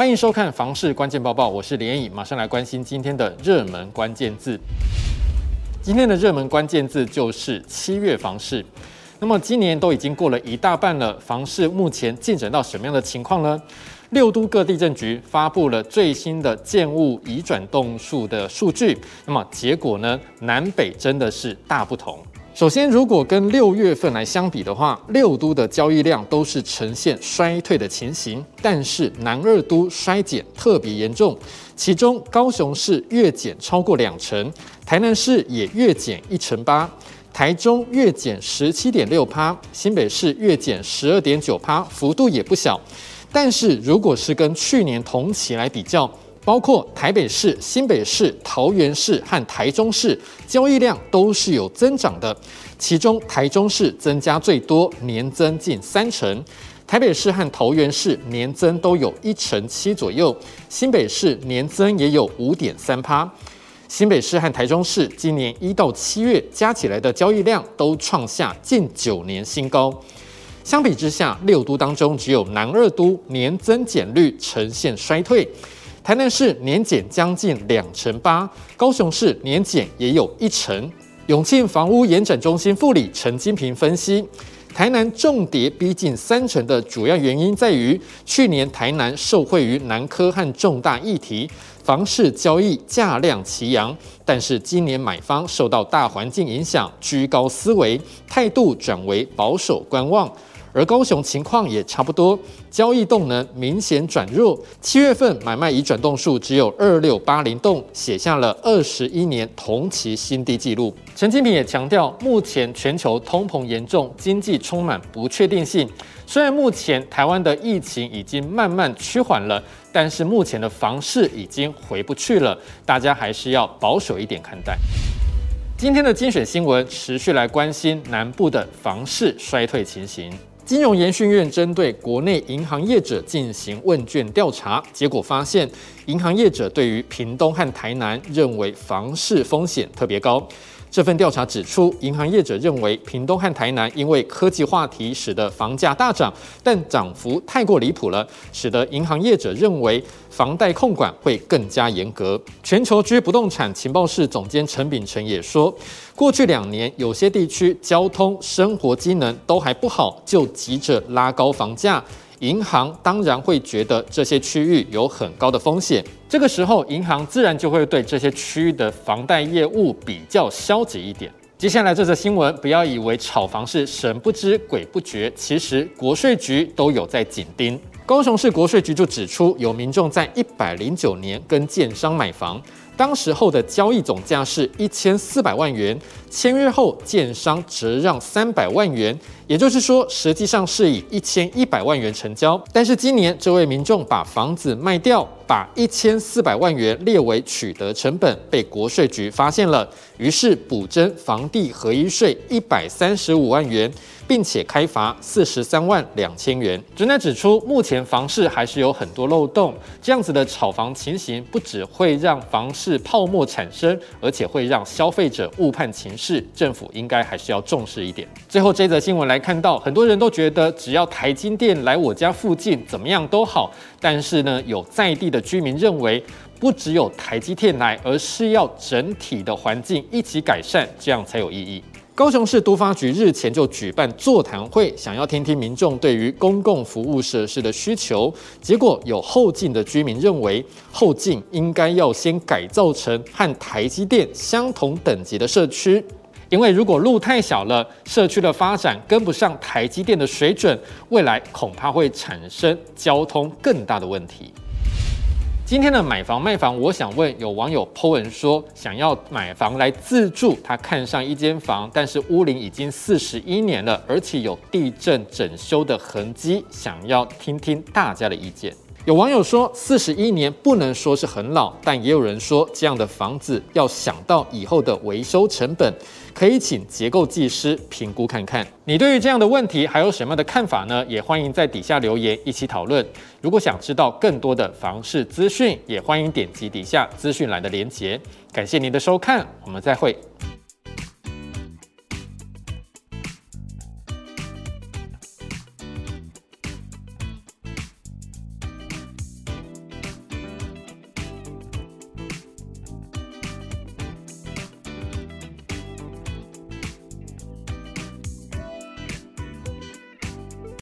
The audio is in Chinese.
欢迎收看房市关键报报，我是连颖，马上来关心今天的热门关键字。今天的热门关键字就是七月房市。那么今年都已经过了一大半了，房市目前进展到什么样的情况呢？六都各地政局发布了最新的建物移转栋数的数据，那么结果呢？南北真的是大不同。首先，如果跟六月份来相比的话，六都的交易量都是呈现衰退的情形，但是南二都衰减特别严重，其中高雄市月减超过两成，台南市也月减一成八，台中月减十七点六趴，新北市月减十二点九趴，幅度也不小。但是如果是跟去年同期来比较，包括台北市、新北市、桃园市和台中市交易量都是有增长的，其中台中市增加最多，年增近三成；台北市和桃园市年增都有一成七左右，新北市年增也有五点三趴。新北市和台中市今年一到七月加起来的交易量都创下近九年新高。相比之下，六都当中只有南二都年增减率呈现衰退。台南市年减将近两成八，高雄市年减也有一成。永庆房屋延展中心副理陈金平分析，台南重跌逼近三成的主要原因在于，去年台南受惠于南科和重大议题，房市交易价量齐扬，但是今年买方受到大环境影响，居高思维，态度转为保守观望。而高雄情况也差不多，交易动能明显转弱。七月份买卖已转动数只有二六八零栋，写下了二十一年同期新低纪录。陈金平也强调，目前全球通膨严重，经济充满不确定性。虽然目前台湾的疫情已经慢慢趋缓了，但是目前的房市已经回不去了，大家还是要保守一点看待。今天的精选新闻持续来关心南部的房市衰退情形。金融研讯院针对国内银行业者进行问卷调查，结果发现，银行业者对于屏东和台南认为房市风险特别高。这份调查指出，银行业者认为屏东和台南因为科技话题使得房价大涨，但涨幅太过离谱了，使得银行业者认为房贷控管会更加严格。全球居不动产情报室总监陈秉承也说，过去两年有些地区交通、生活机能都还不好，就急着拉高房价。银行当然会觉得这些区域有很高的风险，这个时候银行自然就会对这些区域的房贷业务比较消极一点。接下来这则新闻，不要以为炒房是神不知鬼不觉，其实国税局都有在紧盯。高雄市国税局就指出，有民众在一百零九年跟建商买房。当时候的交易总价是一千四百万元，签约后建商折让三百万元，也就是说，实际上是以一千一百万元成交。但是今年这位民众把房子卖掉，把一千四百万元列为取得成本，被国税局发现了，于是补征房地合一税一百三十五万元。并且开罚四十三万两千元。专家指出，目前房市还是有很多漏洞，这样子的炒房情形不只会让房市泡沫产生，而且会让消费者误判情势。政府应该还是要重视一点。最后这则新闻来看到，很多人都觉得只要台积电来我家附近怎么样都好，但是呢，有在地的居民认为，不只有台积电来，而是要整体的环境一起改善，这样才有意义。高雄市都发局日前就举办座谈会，想要听听民众对于公共服务设施的需求。结果有后进的居民认为，后进应该要先改造成和台积电相同等级的社区，因为如果路太小了，社区的发展跟不上台积电的水准，未来恐怕会产生交通更大的问题。今天的买房卖房，我想问有网友 po 文说，想要买房来自住，他看上一间房，但是屋龄已经四十一年了，而且有地震整修的痕迹，想要听听大家的意见。有网友说，四十一年不能说是很老，但也有人说，这样的房子要想到以后的维修成本，可以请结构技师评估看看。你对于这样的问题还有什么的看法呢？也欢迎在底下留言一起讨论。如果想知道更多的房市资讯，也欢迎点击底下资讯栏的连结。感谢您的收看，我们再会。